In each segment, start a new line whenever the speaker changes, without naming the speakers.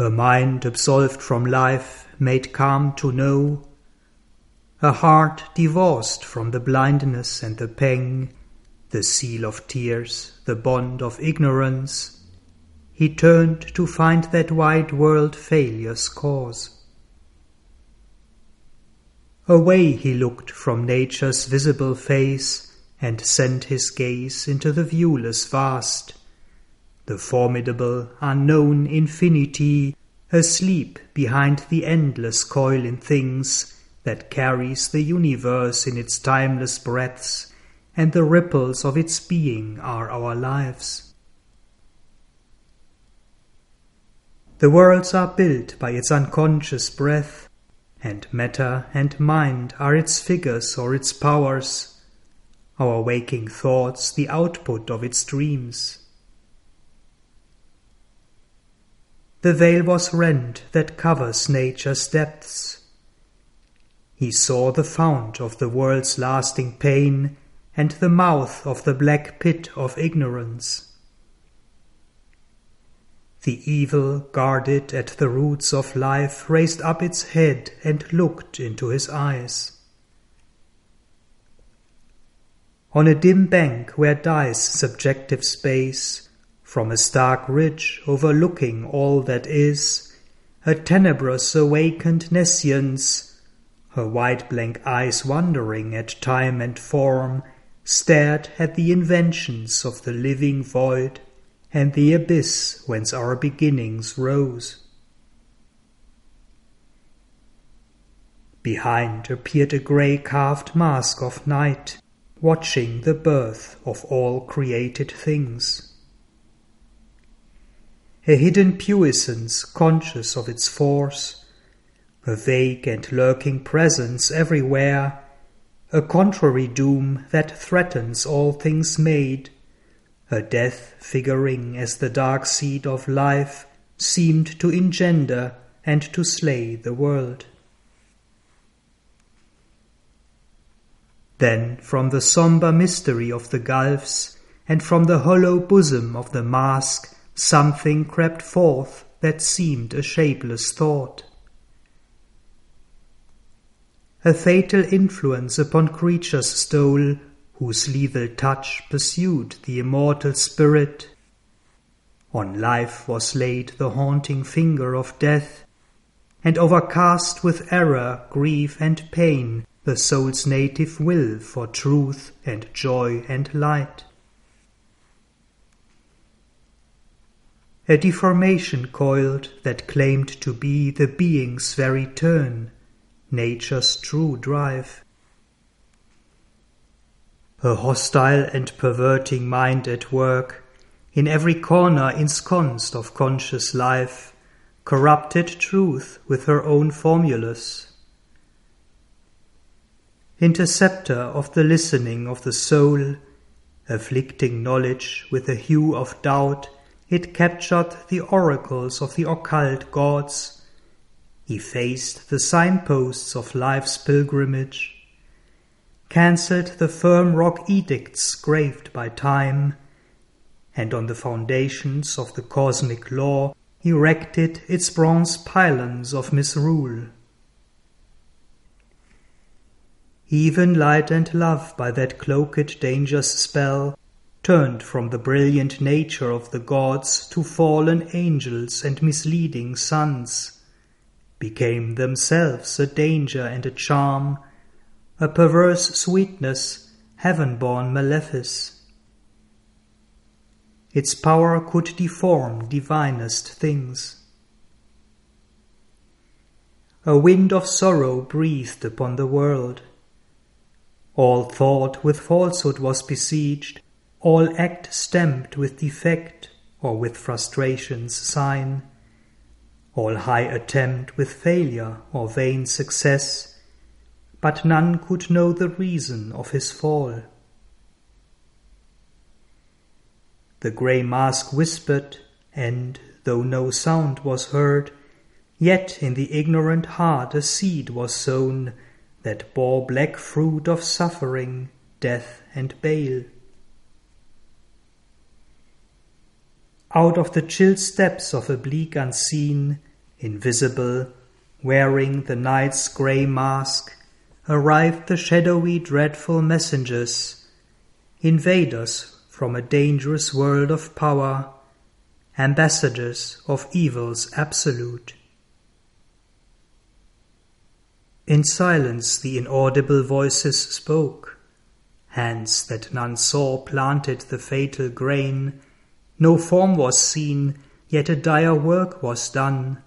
A mind absolved from life, made calm to know, her heart divorced from the blindness and the pang, The seal of tears, the bond of ignorance, He turned to find that wide world failure's cause. Away he looked from nature's visible face, And sent his gaze into the viewless vast, The formidable, unknown infinity, Asleep behind the endless coil in things That carries the universe in its timeless breaths, And the ripples of its being are our lives. The worlds are built by its unconscious breath, and matter and mind are its figures or its powers, our waking thoughts the output of its dreams. The veil was rent that covers nature's depths. He saw the fount of the world's lasting pain and the mouth of the black pit of ignorance. The evil guarded at the roots of life raised up its head and looked into his eyes. On a dim bank where dies subjective space, from a stark ridge overlooking all that is, a tenebrous awakened nescience, her wide blank eyes wondering at time and form, stared at the inventions of the living void and the abyss whence our beginnings rose. Behind appeared a grey carved mask of night, watching the birth of all created things. A hidden puissance conscious of its force, a vague and lurking presence everywhere, a contrary doom that threatens all things made, her death figuring as the dark seed of life seemed to engender and to slay the world. Then from the sombre mystery of the gulfs and from the hollow bosom of the mask something crept forth that seemed a shapeless thought. A fatal influence upon creatures stole whose lethal touch pursued the immortal spirit. On life was laid the haunting finger of death, and overcast with error, grief, and pain the soul's native will for truth and joy and light. A deformation coiled that claimed to be the being's very turn, nature's true drive her hostile and perverting mind at work, in every corner ensconced of conscious life, corrupted truth with her own formulas. Interceptor of the listening of the soul, afflicting knowledge with the hue of doubt, it captured the oracles of the occult gods, effaced the signposts of life's pilgrimage, cancelled the firm rock edicts graved by time, and on the foundations of the cosmic law erected its bronze pylons of misrule. Even light and love by that cloaked danger's spell turned from the brilliant nature of the gods to fallen angels and misleading suns, became themselves a danger and a charm a perverse sweetness, heaven-born malefice. Its power could deform divinest things. A wind of sorrow breathed upon the world. All thought with falsehood was besieged, all act stamped with defect or with frustration's sign, all high attempt with failure or vain success but none could know the reason of his fall. The grey mask whispered, and though no sound was heard, yet in the ignorant heart a seed was sown that bore black fruit of suffering, death, and bale. Out of the chill steps of a bleak unseen, invisible, wearing the night's grey mask, arrived the shadowy, dreadful messengers, invaders from a dangerous world of power, ambassadors of evil's absolute. In silence the inaudible voices spoke. Hands that none saw planted the fatal grain. No form was seen, yet a dire work was done.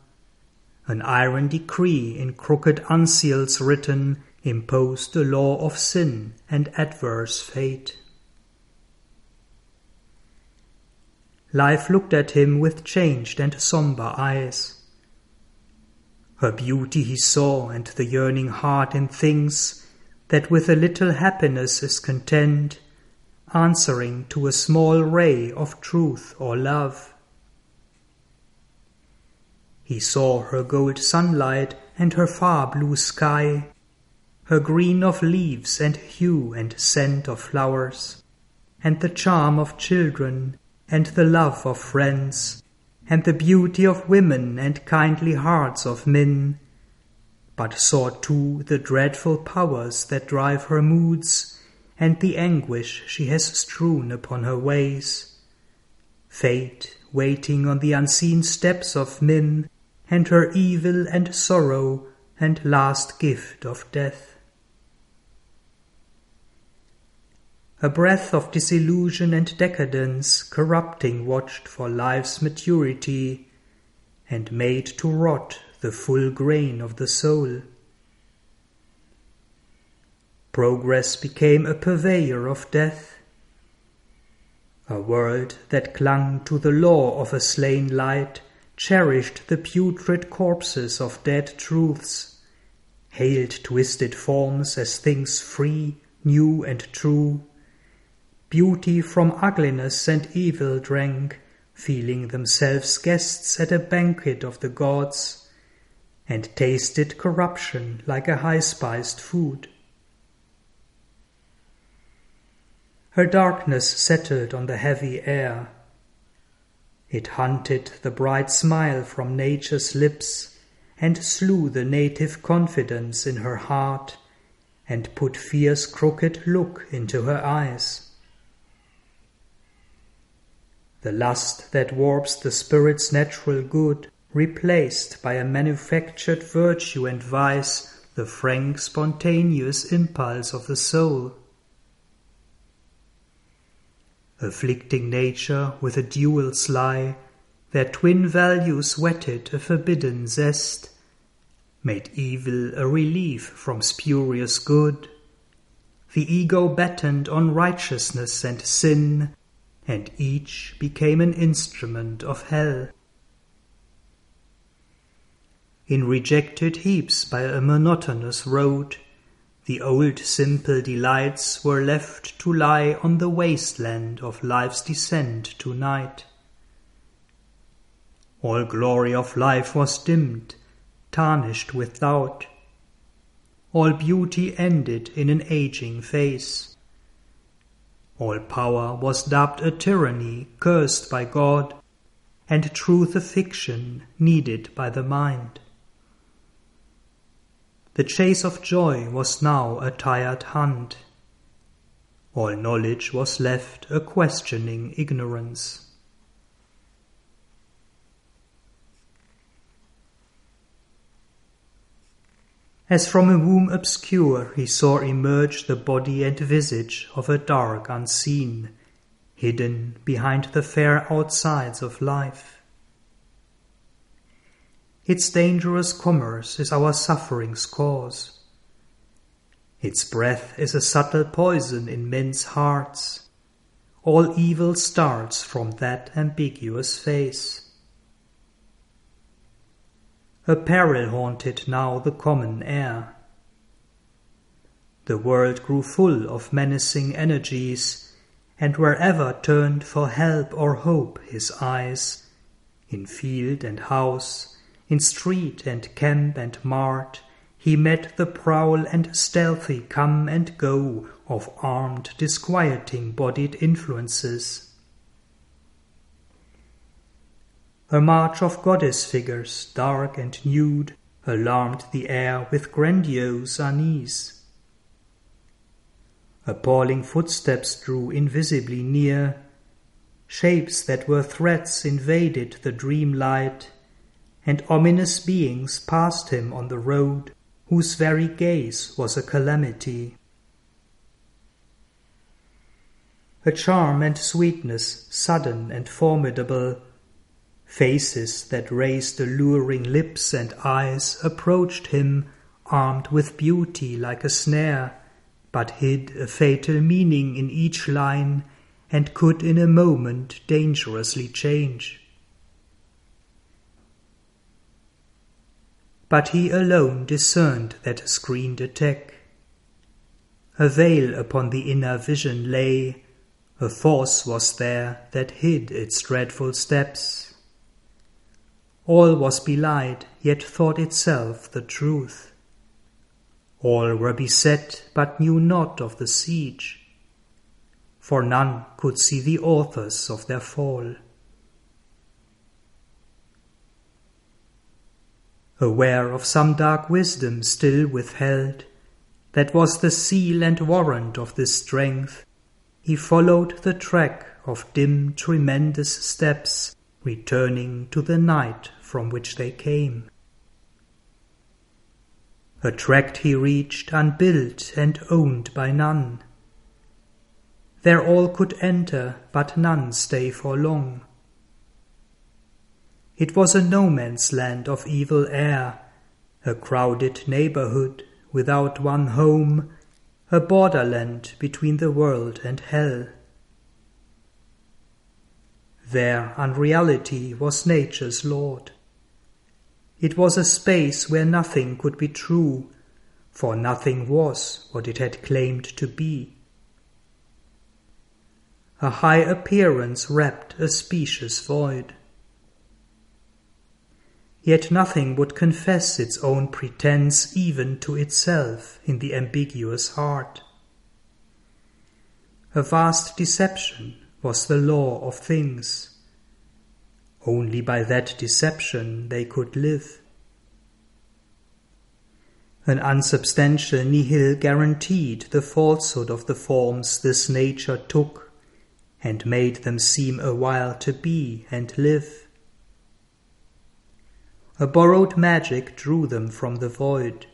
An iron decree in crooked unseals written imposed the law of sin and adverse fate. Life looked at him with changed and sombre eyes. Her beauty he saw and the yearning heart in things that with a little happiness is content, answering to a small ray of truth or love. He saw her gold sunlight and her far blue sky, her green of leaves and hue and scent of flowers, and the charm of children, and the love of friends, and the beauty of women and kindly hearts of men, but saw too the dreadful powers that drive her moods, and the anguish she has strewn upon her ways. Fate waiting on the unseen steps of men, and her evil and sorrow and last gift of death. A breath of disillusion and decadence corrupting watched for life's maturity, and made to rot the full grain of the soul. Progress became a purveyor of death. A world that clung to the law of a slain light cherished the putrid corpses of dead truths, hailed twisted forms as things free, new, and true Beauty from ugliness and evil drank, feeling themselves guests at a banquet of the gods, and tasted corruption like a high spiced food. Her darkness settled on the heavy air. It hunted the bright smile from nature's lips, and slew the native confidence in her heart, and put fierce crooked look into her eyes. The lust that warps the spirit's natural good, replaced by a manufactured virtue and vice the frank, spontaneous impulse of the soul. Afflicting nature with a dual sly, their twin values whetted a forbidden zest, made evil a relief from spurious good. The ego battened on righteousness and sin, and each became an instrument of hell. In rejected heaps by a monotonous road, the old simple delights were left to lie on the wasteland of life's descent to night. All glory of life was dimmed, tarnished with doubt. All beauty ended in an aging face. All power was dubbed a tyranny cursed by God, and truth a fiction needed by the mind. The chase of joy was now a tired hunt. All knowledge was left a questioning ignorance. As from a womb obscure he saw emerge the body and visage of a dark unseen, hidden behind the fair outsides of life. Its dangerous commerce is our suffering's cause. Its breath is a subtle poison in men's hearts. All evil starts from that ambiguous face. A peril haunted now the common air. The world grew full of menacing energies, and wherever turned for help or hope his eyes, in field and house, in street and camp and mart, he met the prowl and stealthy come and go of armed, disquieting bodied influences. A march of goddess figures, dark and nude, alarmed the air with grandiose unease. Appalling footsteps drew invisibly near, shapes that were threats invaded the dream light, and ominous beings passed him on the road whose very gaze was a calamity. A charm and sweetness sudden and formidable, faces that raised alluring lips and eyes approached him armed with beauty like a snare, but hid a fatal meaning in each line and could in a moment dangerously change. But he alone discerned that screened attack. A veil upon the inner vision lay, a force was there that hid its dreadful steps. All was belied, yet thought itself the truth. All were beset, but knew not of the siege, for none could see the authors of their fall. Aware of some dark wisdom still withheld, that was the seal and warrant of this strength, he followed the track of dim, tremendous steps, returning to the night from which they came. A tract he reached unbuilt and owned by none. There all could enter, but none stay for long. It was a no man's land of evil air, a crowded neighborhood without one home, a borderland between the world and hell. There unreality was nature's lord. It was a space where nothing could be true, for nothing was what it had claimed to be. A high appearance wrapped a specious void yet nothing would confess its own pretence even to itself in the ambiguous heart. A vast deception was the law of things. Only by that deception they could live. An unsubstantial nihil guaranteed the falsehood of the forms this nature took, and made them seem a while to be and live. A borrowed magic drew them from the void.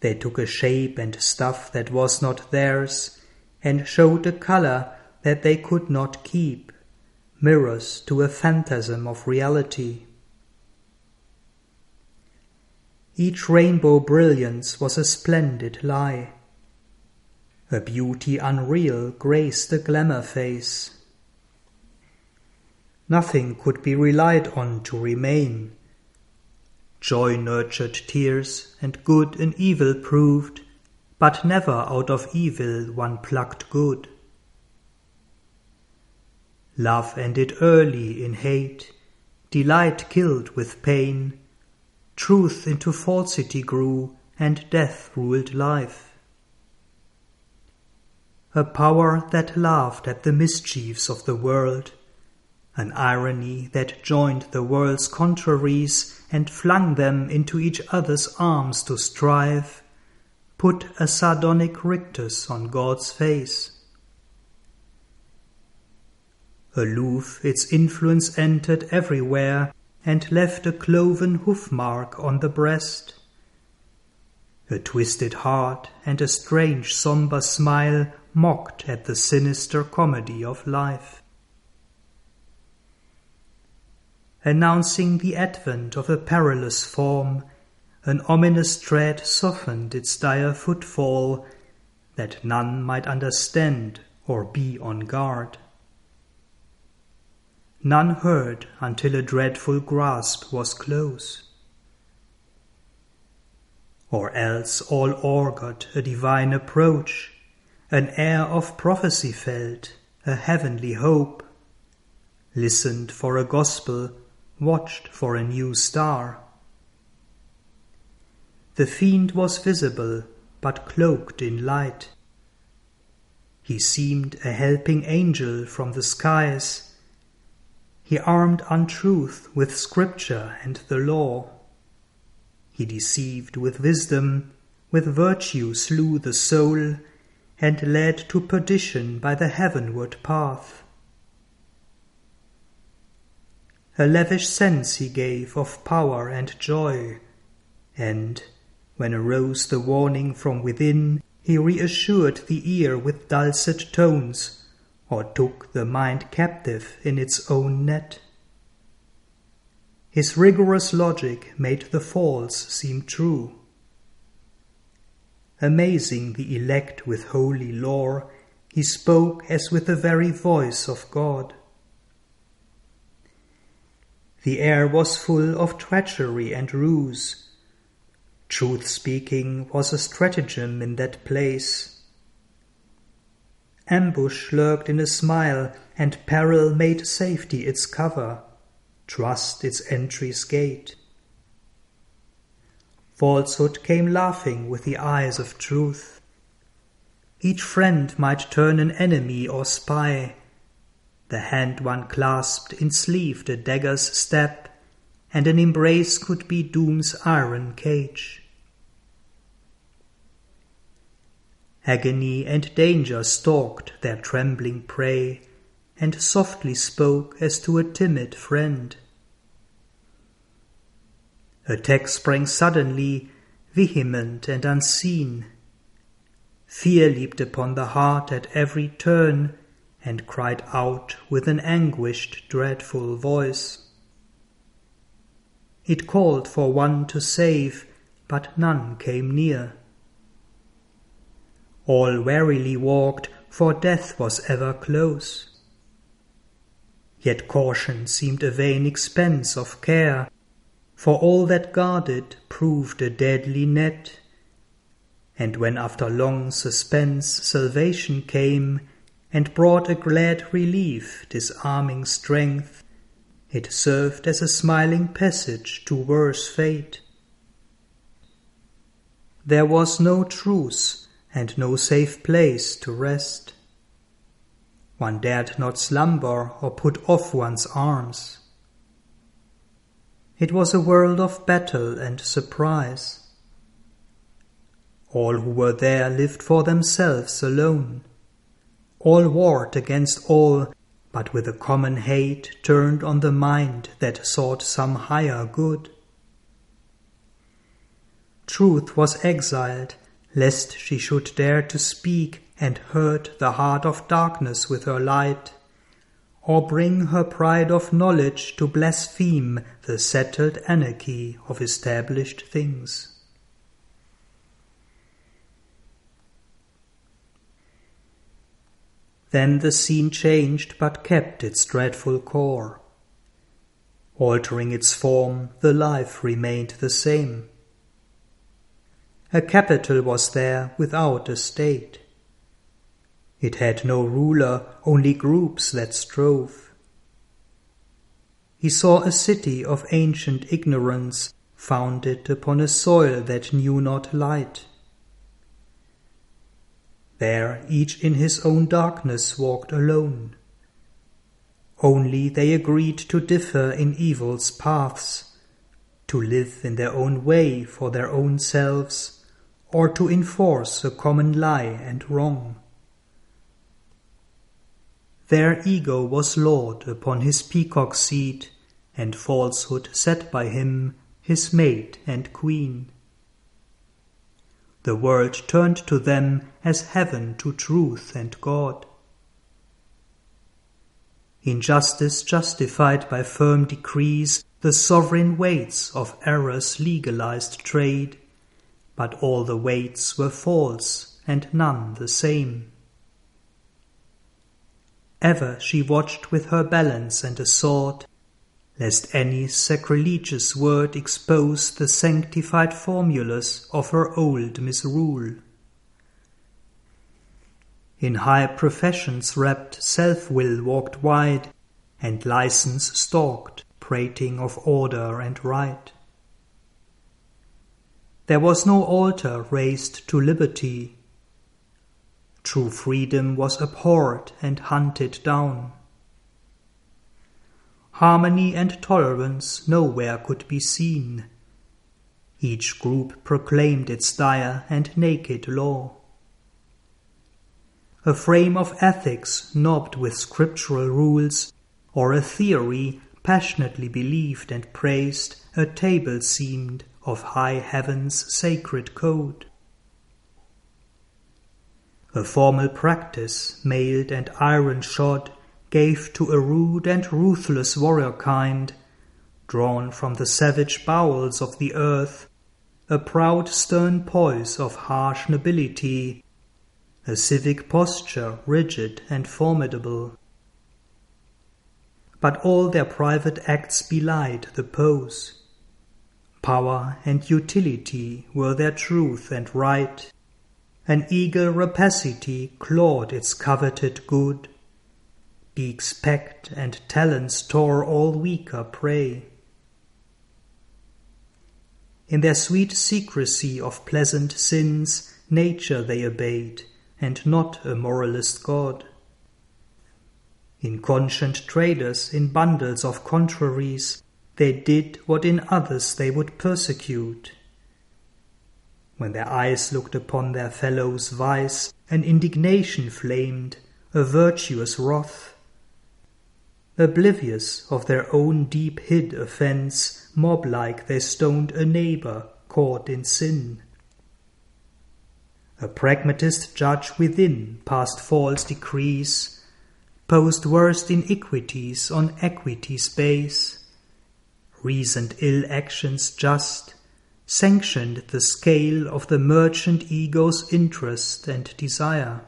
They took a shape and stuff that was not theirs, and showed a color that they could not keep, mirrors to a phantasm of reality. Each rainbow brilliance was a splendid lie. A beauty unreal graced a glamour face. Nothing could be relied on to remain Joy nurtured tears, and good and evil proved, but never out of evil one plucked good. Love ended early in hate, delight killed with pain, truth into falsity grew, and death ruled life. A power that laughed at the mischiefs of the world, an irony that joined the world's contraries and flung them into each other's arms to strive, put a sardonic rictus on God's face. Aloof its influence entered everywhere and left a cloven hoof mark on the breast. A twisted heart and a strange sombre smile mocked at the sinister comedy of life. Announcing the advent of a perilous form, an ominous tread softened its dire footfall, that none might understand or be on guard. None heard until a dreadful grasp was close. Or else all augured a divine approach, an air of prophecy felt, a heavenly hope, listened for a gospel watched for a new star. The fiend was visible, but cloaked in light. He seemed a helping angel from the skies, He armed untruth with scripture and the law. He deceived with wisdom, with virtue slew the soul, and led to perdition by the heavenward path. A lavish sense he gave of power and joy, and, when arose the warning from within, he reassured the ear with dulcet tones, or took the mind captive in its own net. His rigorous logic made the false seem true. Amazing the elect with holy lore, he spoke as with the very voice of God. The air was full of treachery and ruse. Truth speaking was a stratagem in that place. Ambush lurked in a smile, and peril made safety its cover, trust its entry's gate. Falsehood came laughing with the eyes of truth. Each friend might turn an enemy or spy, the hand one clasped ensleeved the dagger's step, and an embrace could be doom's iron cage. Agony and danger stalked their trembling prey, and softly spoke as to a timid friend. Attack sprang suddenly, vehement and unseen. Fear leaped upon the heart at every turn, and cried out with an anguished, dreadful voice. It called for one to save, but none came near. All warily walked, for death was ever close. Yet caution seemed a vain expense of care, for all that guarded proved a deadly net. And when after long suspense salvation came, and brought a glad relief, disarming strength. It served as a smiling passage to worse fate. There was no truce and no safe place to rest. One dared not slumber or put off one's arms. It was a world of battle and surprise. All who were there lived for themselves alone all warred against all, but with a common hate turned on the mind that sought some higher good. Truth was exiled, lest she should dare to speak and hurt the heart of darkness with her light, or bring her pride of knowledge to blaspheme the settled anarchy of established things. Then the scene changed but kept its dreadful core. Altering its form, the life remained the same. A capital was there without a state. It had no ruler, only groups that strove. He saw a city of ancient ignorance, founded upon a soil that knew not light. There each in his own darkness walked alone. Only they agreed to differ in evil's paths, to live in their own way for their own selves, or to enforce a common lie and wrong. Their ego was lord upon his peacock seat, and falsehood sat by him, his mate and queen. The world turned to them as heaven to truth and God. Injustice justified by firm decrees the sovereign weights of error's legalized trade, but all the weights were false and none the same. Ever she watched with her balance and a sword lest any sacrilegious word expose the sanctified formulas of her old misrule. In high professions wrapped self-will walked wide, and license stalked, prating of order and right. There was no altar raised to liberty. True freedom was abhorred and hunted down. Harmony and tolerance nowhere could be seen. Each group proclaimed its dire and naked law. A frame of ethics knobbed with scriptural rules, or a theory passionately believed and praised, a table seemed of high heaven's sacred code. A formal practice, mailed and iron shod, gave to a rude and ruthless warrior kind, drawn from the savage bowels of the earth, a proud stern poise of harsh nobility, a civic posture rigid and formidable. But all their private acts belied the pose. Power and utility were their truth and right. An eager rapacity clawed its coveted good. Beaks pecked and talons tore all weaker prey. In their sweet secrecy of pleasant sins, nature they obeyed, and not a moralist God. Inconscient traders in bundles of contraries, they did what in others they would persecute. When their eyes looked upon their fellows' vice, an indignation flamed, a virtuous wrath. Oblivious of their own deep hid offence, mob like they stoned a neighbor caught in sin. A pragmatist judge within passed false decrees, posed worst iniquities on equity's base, reasoned ill actions just, sanctioned the scale of the merchant ego's interest and desire.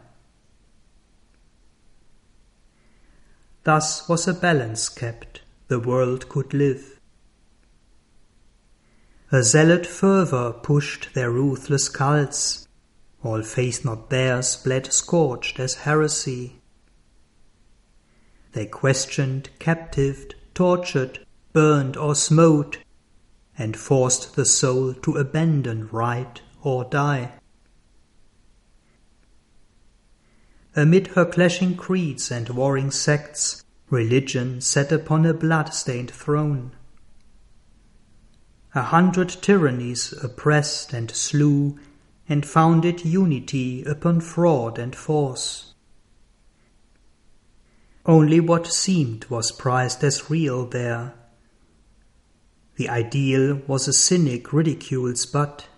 Thus was a balance kept, the world could live. A zealot fervour pushed their ruthless cults. All faith not theirs bled scorched as heresy. They questioned, captived, tortured, burned or smote, and forced the soul to abandon right or die. Amid her clashing creeds and warring sects, religion sat upon a blood-stained throne. A hundred tyrannies oppressed and slew, and founded unity upon fraud and force. Only what seemed was prized as real there. The ideal was a cynic ridicule's butt.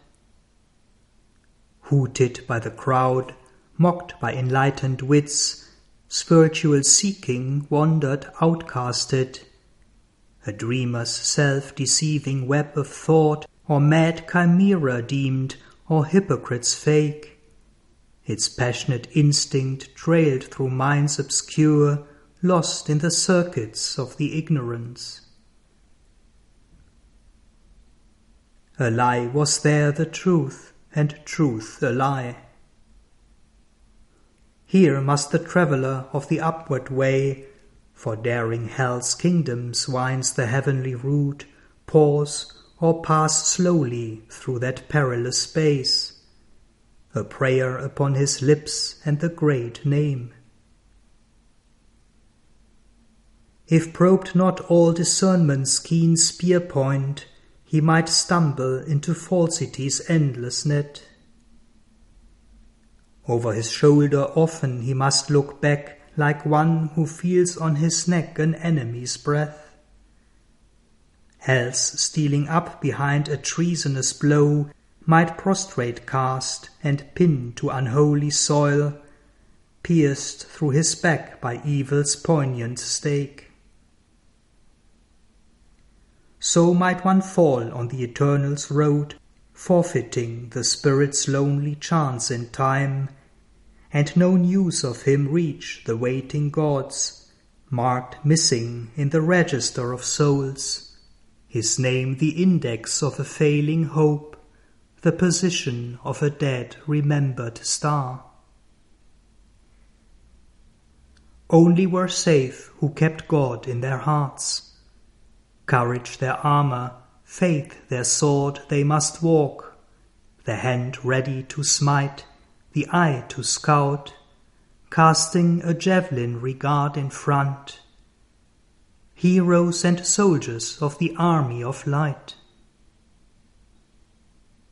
Hooted by the crowd, mocked by enlightened wits, spiritual seeking wandered outcasted a dreamer's self-deceiving web of thought, or mad chimera deemed, or hypocrite's fake. Its passionate instinct trailed through minds obscure, lost in the circuits of the ignorance. A lie was there the truth, and truth a lie. Here must the traveller of the upward way for daring hell's kingdoms winds the heavenly route, pause or pass slowly through that perilous space, a prayer upon his lips and the great name. If probed not all discernment's keen spear point, he might stumble into falsity's endless net. Over his shoulder often he must look back like one who feels on his neck an enemy's breath. Else, stealing up behind a treasonous blow, might prostrate cast and pin to unholy soil, pierced through his back by evil's poignant stake. So might one fall on the Eternal's road, forfeiting the spirit's lonely chance in time, and no news of him reach the waiting gods, marked missing in the register of souls, his name the index of a failing hope, the position of a dead remembered star. Only were safe who kept God in their hearts. Courage their armor, faith their sword they must walk, the hand ready to smite, the eye to scout, casting a javelin regard in front. heroes and soldiers of the army of light.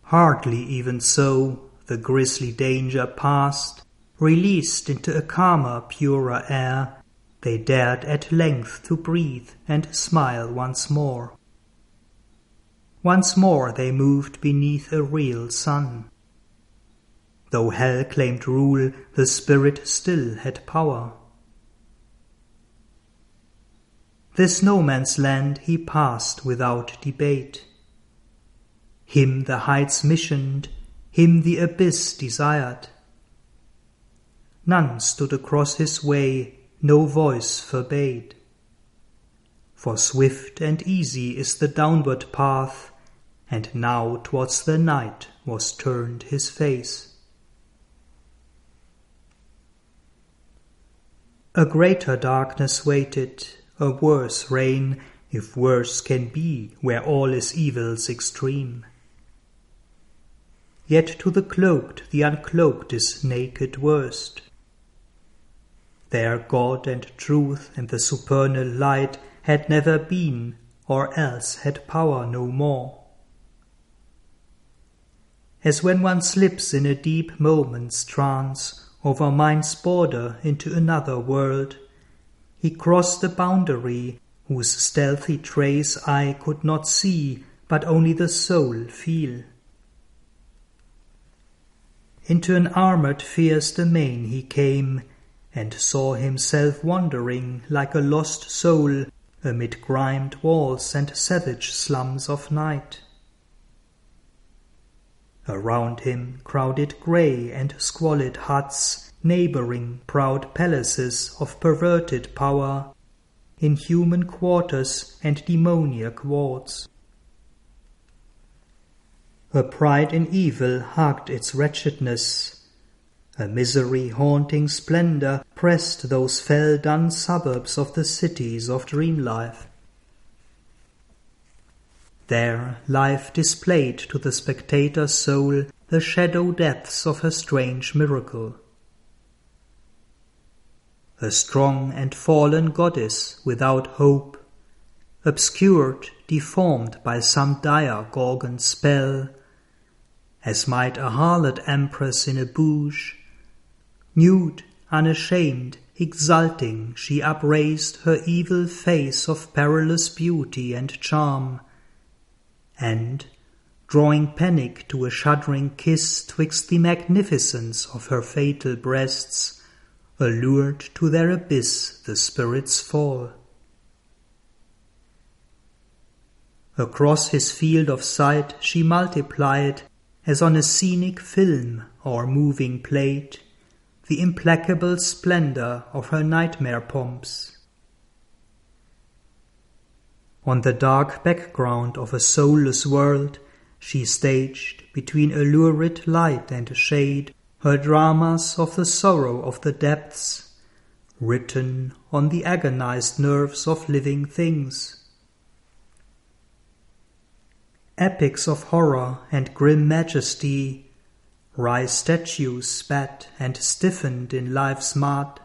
Hardly even so, the grisly danger past, released into a calmer, purer air, they dared at length to breathe and smile once more. Once more they moved beneath a real sun. Though hell claimed rule, the spirit still had power. This no man's land he passed without debate. Him the heights missioned, him the abyss desired. None stood across his way, no voice forbade. For swift and easy is the downward path, and now towards the night was turned his face. A greater darkness waited, a worse reign, if worse can be, where all is evil's extreme. Yet to the cloaked the uncloaked is naked worst. There God and truth and the supernal light had never been, or else had power no more. As when one slips in a deep moment's trance over mind's border into another world, he crossed the boundary whose stealthy trace I could not see, but only the soul feel. Into an armored fierce domain he came, and saw himself wandering like a lost soul amid grimed walls and savage slums of night. Around him crowded grey and squalid huts, neighbouring proud palaces of perverted power, inhuman quarters and demoniac wards. A pride in evil hugged its wretchedness. A misery haunting splendour pressed those fell done suburbs of the cities of dream life. There life displayed to the spectator's soul the shadow depths of her strange miracle. A strong and fallen goddess without hope, obscured, deformed by some dire Gorgon spell, as might a harlot empress in a bouge, nude, unashamed, exulting, she upraised her evil face of perilous beauty and charm, and, drawing panic to a shuddering kiss twixt the magnificence of her fatal breasts, allured to their abyss the spirits fall. Across his field of sight she multiplied, as on a scenic film or moving plate, the implacable splendor of her nightmare pomps. On the dark background of a soulless world, she staged, between a lurid light and shade, her dramas of the sorrow of the depths, written on the agonized nerves of living things. Epics of horror and grim majesty rise statues spat and stiffened in life's mud.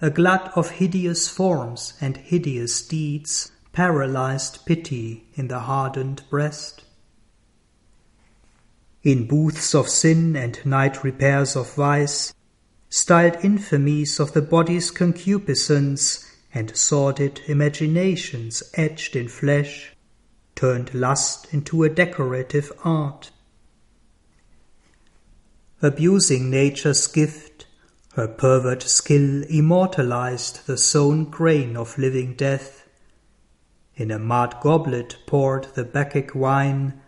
A glut of hideous forms and hideous deeds paralyzed pity in the hardened breast. In booths of sin and night repairs of vice, styled infamies of the body's concupiscence and sordid imaginations etched in flesh, turned lust into a decorative art. Abusing nature's gift, her pervert skill immortalized the sown grain of living death in a mud goblet poured the Bacchic wine,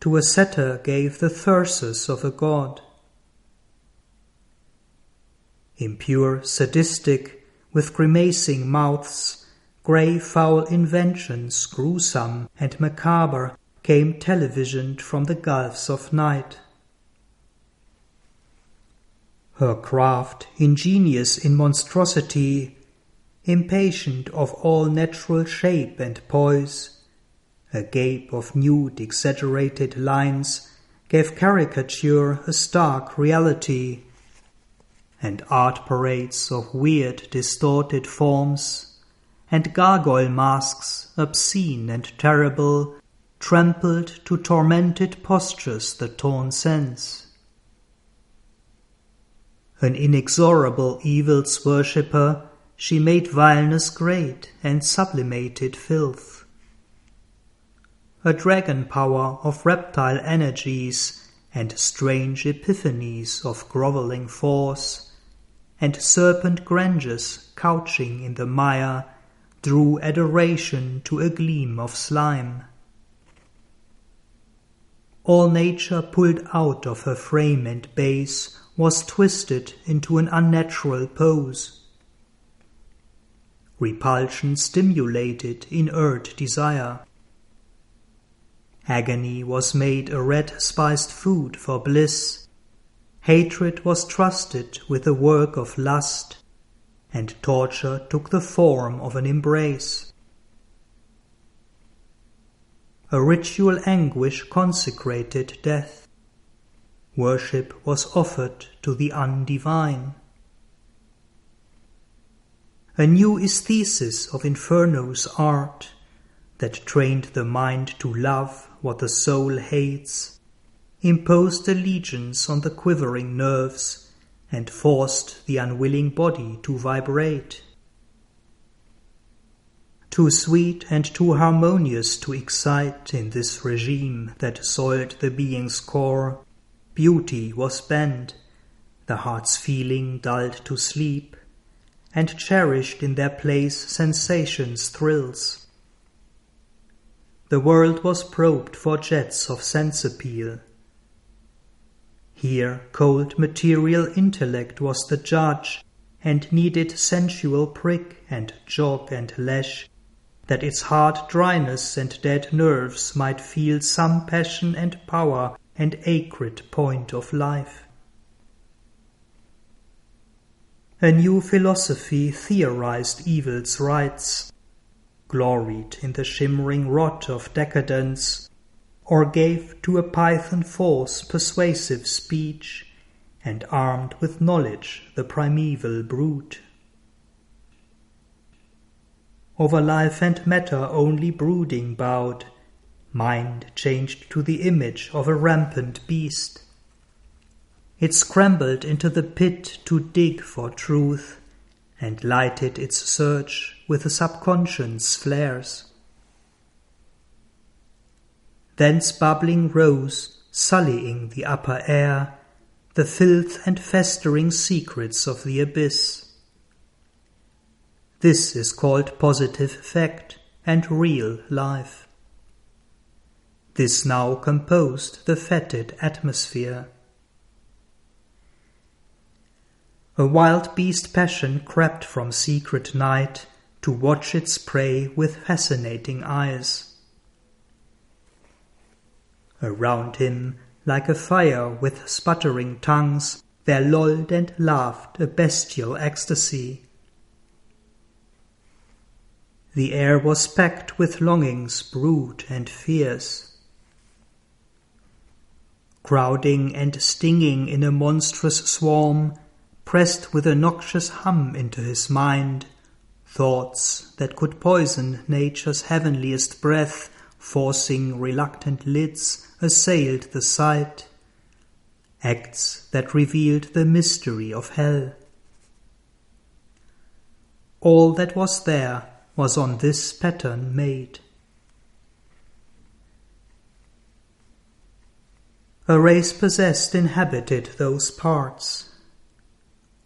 to a satyr gave the thyrsus of a god. Impure, sadistic, with grimacing mouths, grey foul inventions, gruesome and macabre, came televisioned from the gulfs of night. Her craft, ingenious in monstrosity, impatient of all natural shape and poise. A gape of nude exaggerated lines gave caricature a stark reality, and art parades of weird distorted forms and gargoyle masks, obscene and terrible, trampled to tormented postures the torn sense. An inexorable evil's worshipper, she made vileness great and sublimated filth. A dragon power of reptile energies and strange epiphanies of grovelling force, and serpent grandeurs couching in the mire drew adoration to a gleam of slime. All nature pulled out of her frame and base was twisted into an unnatural pose. Repulsion stimulated inert desire. Agony was made a red spiced food for bliss. Hatred was trusted with the work of lust and torture took the form of an embrace. A ritual anguish consecrated death. Worship was offered to the undivine. A new aesthesis of Inferno's art that trained the mind to love what the soul hates, imposed allegiance on the quivering nerves and forced the unwilling body to vibrate. Too sweet and too harmonious to excite in this regime that soiled the being's core, beauty was banned, the heart's feeling dulled to sleep, and cherished in their place sensation's thrills. The world was probed for jets of sense appeal, here cold material intellect was the judge, and needed sensual prick and jog and lash, that its hard dryness and dead nerves might feel some passion and power and acrid point of life. A new philosophy theorized evil's rights, gloried in the shimmering rot of decadence, or gave to a python force persuasive speech, and armed with knowledge the primeval brute. Over life and matter only brooding bowed, mind changed to the image of a rampant beast. It scrambled into the pit to dig for truth, and lighted its search with the subconscious flares. Thence bubbling rose, sullying the upper air, the filth and festering secrets of the abyss. This is called positive fact and real life. This now composed the fetid atmosphere. A wild beast passion crept from secret night to watch its prey with fascinating eyes. Around him, like a fire with sputtering tongues, there lolled and laughed a bestial ecstasy. The air was packed with longings brute and fierce. Crowding and stinging in a monstrous swarm, pressed with a noxious hum into his mind, thoughts that could poison nature's heavenliest breath, forcing reluctant lids assailed the sight, acts that revealed the mystery of hell. All that was there was on this pattern made. A race possessed inhabited those parts.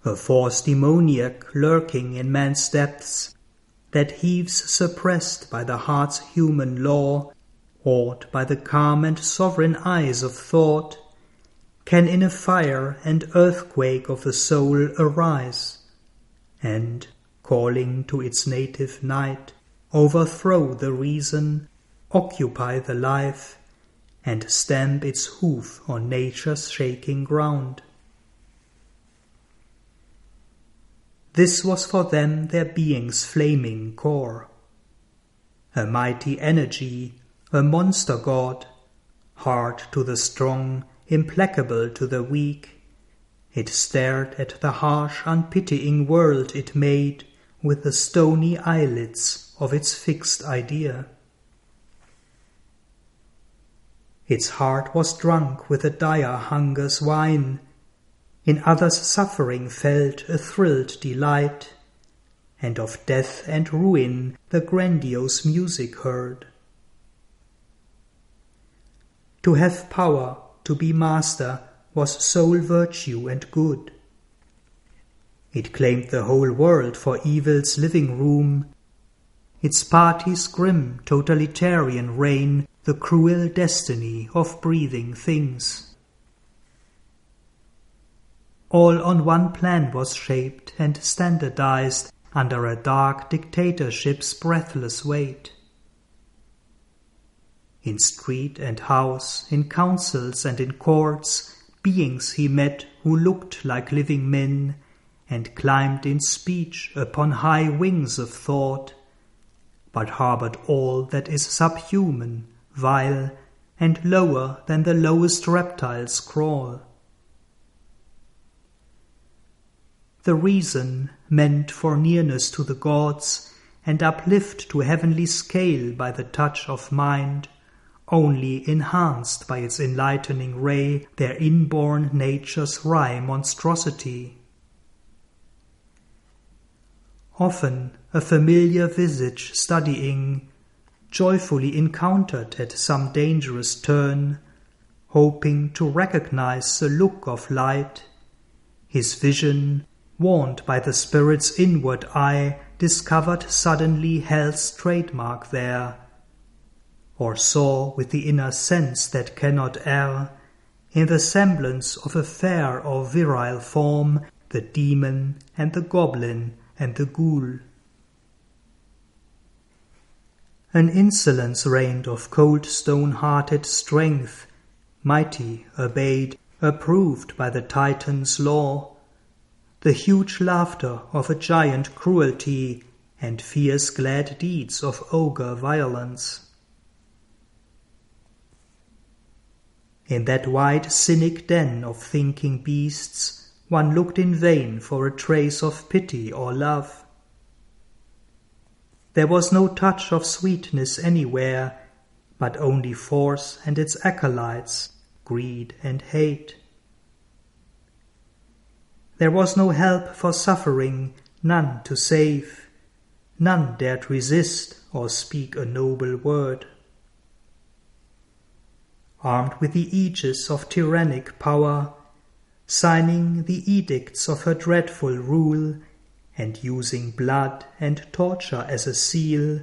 A force demoniac lurking in man's depths, that heaves suppressed by the heart's human law awed by the calm and sovereign eyes of thought, can in a fire and earthquake of the soul arise, and, calling to its native night, overthrow the reason, occupy the life, and stamp its hoof on nature's shaking ground. This was for them their being's flaming core. A mighty energy a monster god, hard to the strong, implacable to the weak. It stared at the harsh, unpitying world it made with the stony eyelids of its fixed idea. Its heart was drunk with a dire hunger's wine, in others' suffering felt a thrilled delight, and of death and ruin the grandiose music heard. To have power, to be master, was sole virtue and good. It claimed the whole world for evil's living room, its party's grim totalitarian reign the cruel destiny of breathing things. All on one plan was shaped and standardized under a dark dictatorship's breathless weight. In street and house, in councils and in courts, beings he met who looked like living men, and climbed in speech upon high wings of thought, but harbored all that is subhuman vile, and lower than the lowest reptiles crawl. The reason, meant for nearness to the gods, and uplift to heavenly scale by the touch of mind, only enhanced by its enlightening ray their inborn nature's wry monstrosity. Often a familiar visage studying joyfully encountered at some dangerous turn, hoping to recognize the look of light. His vision, warned by the Spirit's inward eye, discovered suddenly hell's trademark there, or saw with the inner sense that cannot err, in the semblance of a fair or virile form, the demon and the goblin and the ghoul. An insolence reigned of cold stone-hearted strength, mighty, obeyed, approved by the Titan's law, the huge laughter of a giant cruelty, and fierce glad deeds of ogre violence. In that wide cynic den of thinking beasts, one looked in vain for a trace of pity or love. There was no touch of sweetness anywhere, but only force and its acolytes, greed and hate. There was no help for suffering, none to save, none dared resist or speak a noble word. Armed with the aegis of tyrannic power, signing the edicts of her dreadful rule, and using blood and torture as a seal,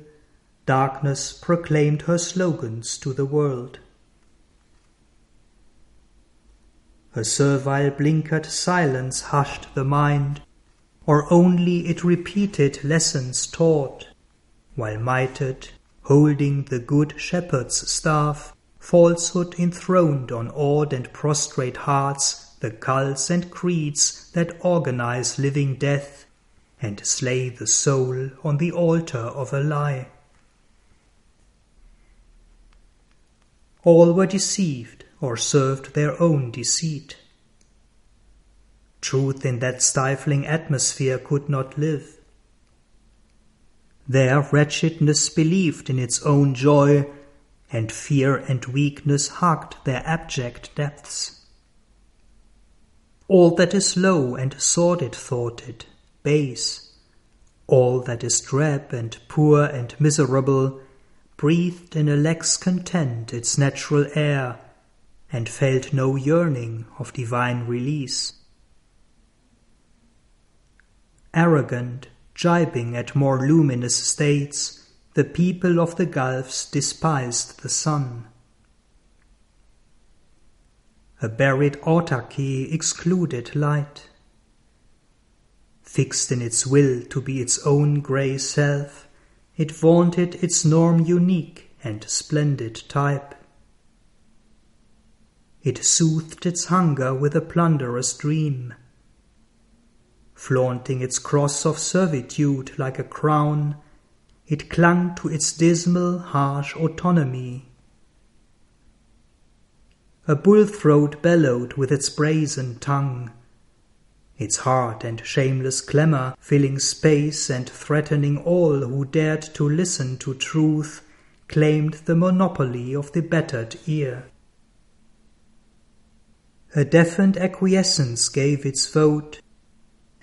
darkness proclaimed her slogans to the world. A servile blinkered silence hushed the mind, or only it repeated lessons taught, while mitred, holding the good shepherd's staff, falsehood enthroned on awed and prostrate hearts the cults and creeds that organize living death and slay the soul on the altar of a lie. All were deceived or served their own deceit. Truth in that stifling atmosphere could not live. There, wretchedness believed in its own joy, and fear and weakness hugged their abject depths. All that is low and sordid thoughted, base. All that is drab and poor and miserable breathed in a lax content its natural air, and felt no yearning of divine release. Arrogant, jibing at more luminous states, the people of the gulfs despised the sun. A buried autarky excluded light fixed in its will to be its own grey self, it vaunted its norm unique and splendid type. It soothed its hunger with a plunderous dream. Flaunting its cross of servitude like a crown, it clung to its dismal, harsh autonomy. A bull throat bellowed with its brazen tongue, its hard and shameless clamour filling space and threatening all who dared to listen to truth, claimed the monopoly of the battered ear. A deafened acquiescence gave its vote,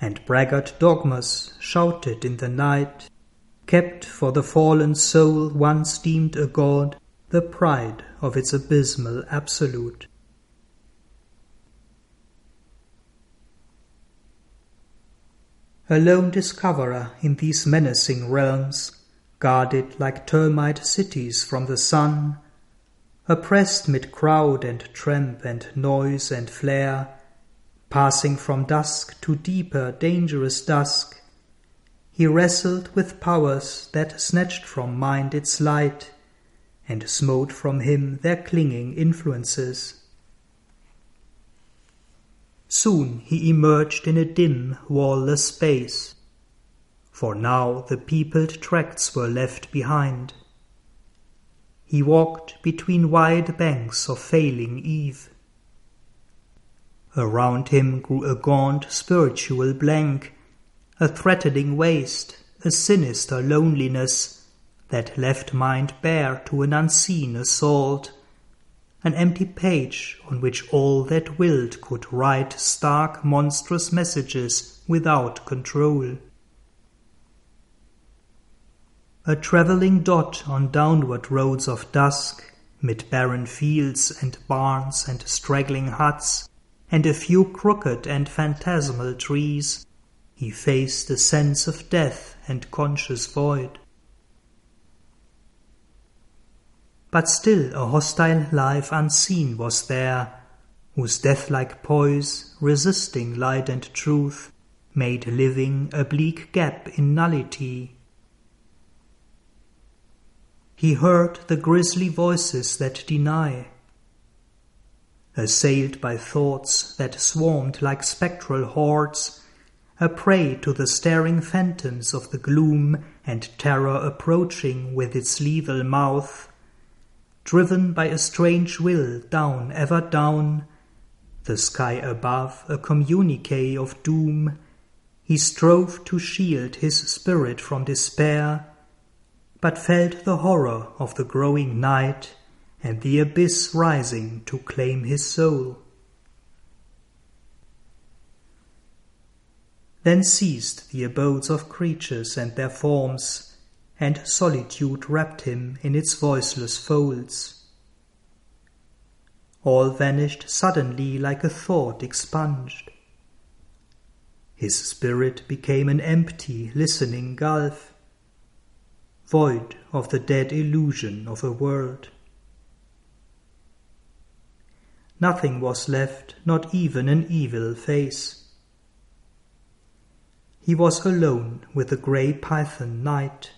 and braggart dogmas shouted in the night, kept for the fallen soul once deemed a god the pride of its abysmal absolute. A lone discoverer in these menacing realms, guarded like termite cities from the sun, oppressed mid crowd and tramp and noise and flare, passing from dusk to deeper dangerous dusk, he wrestled with powers that snatched from mind its light, and smote from him their clinging influences. Soon he emerged in a dim, wallless space, for now the peopled tracts were left behind. He walked between wide banks of failing eve. Around him grew a gaunt spiritual blank, a threatening waste, a sinister loneliness that left mind bare to an unseen assault, an empty page on which all that willed could write stark monstrous messages without control a travelling dot on downward roads of dusk, mid barren fields and barns and straggling huts, and a few crooked and phantasmal trees, he faced a sense of death and conscious void. But still a hostile life unseen was there, whose death-like poise, resisting light and truth, made living a bleak gap in nullity he heard the grisly voices that deny. Assailed by thoughts that swarmed like spectral hordes, a prey to the staring phantoms of the gloom and terror approaching with its lethal mouth, driven by a strange will down, ever down, the sky above a communique of doom, he strove to shield his spirit from despair but felt the horror of the growing night and the abyss rising to claim his soul. Then ceased the abodes of creatures and their forms, and solitude wrapped him in its voiceless folds. All vanished suddenly like a thought expunged. His spirit became an empty, listening gulf void of the dead illusion of a world. Nothing was left, not even an evil face. He was alone with the grey python night.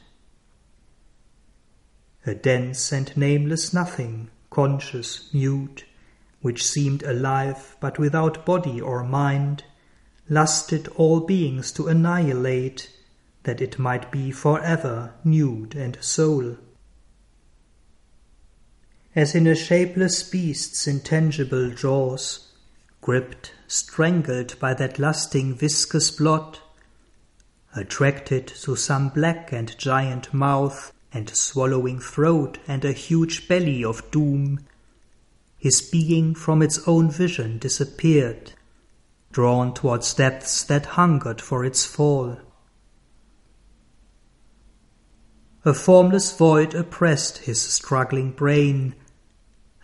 A dense and nameless nothing, conscious, mute, which seemed alive but without body or mind, lusted all beings to annihilate that it might be for ever nude and sole. As in a shapeless beast's intangible jaws, gripped, strangled by that lusting viscous blot, attracted to some black and giant mouth and swallowing throat and a huge belly of doom, his being from its own vision disappeared, drawn towards depths that hungered for its fall. A formless void oppressed his struggling brain.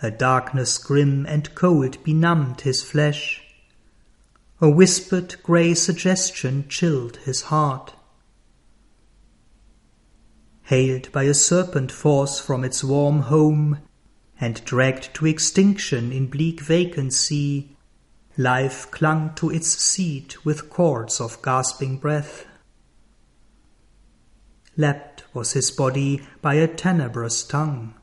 A darkness grim and cold benumbed his flesh. A whispered grey suggestion chilled his heart. Haled by a serpent force from its warm home, and dragged to extinction in bleak vacancy, life clung to its seat with cords of gasping breath. Lapped was his body by a tenebrous tongue.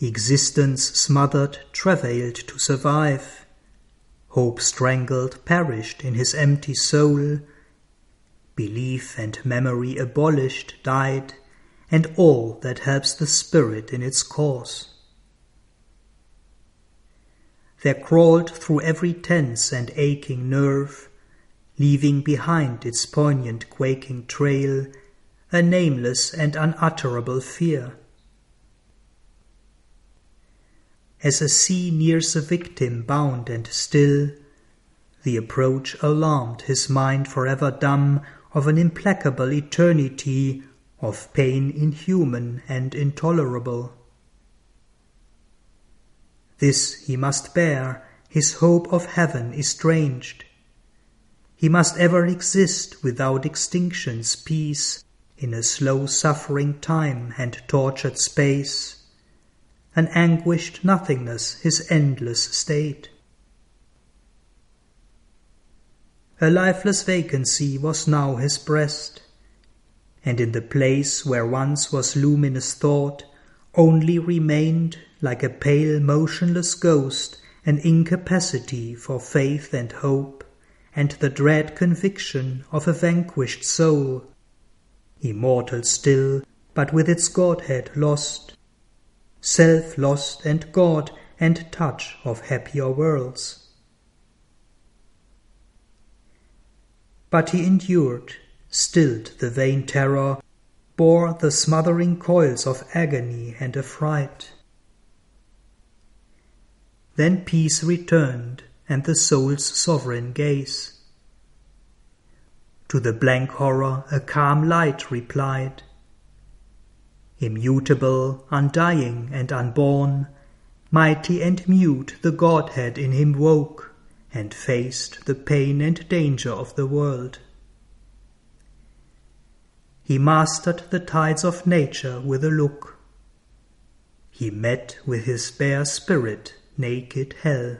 Existence smothered travailed to survive. Hope strangled perished in his empty soul. Belief and memory abolished died, and all that helps the spirit in its course. there crawled through every tense and aching nerve, leaving behind its poignant quaking trail a nameless and unutterable fear. As a sea nears a victim bound and still, the approach alarmed his mind forever dumb of an implacable eternity of pain inhuman and intolerable. This he must bear, his hope of heaven estranged. He must ever exist without extinction's peace in a slow suffering time and tortured space, an anguished nothingness his endless state. A lifeless vacancy was now his breast, and in the place where once was luminous thought only remained, like a pale motionless ghost, an incapacity for faith and hope, and the dread conviction of a vanquished soul immortal still, but with its Godhead lost, self lost and God and touch of happier worlds. But he endured, stilled the vain terror, bore the smothering coils of agony and affright. Then peace returned and the soul's sovereign gaze. To the blank horror a calm light replied. Immutable, undying, and unborn, mighty and mute the Godhead in him woke, and faced the pain and danger of the world. He mastered the tides of nature with a look. He met with his bare spirit naked hell.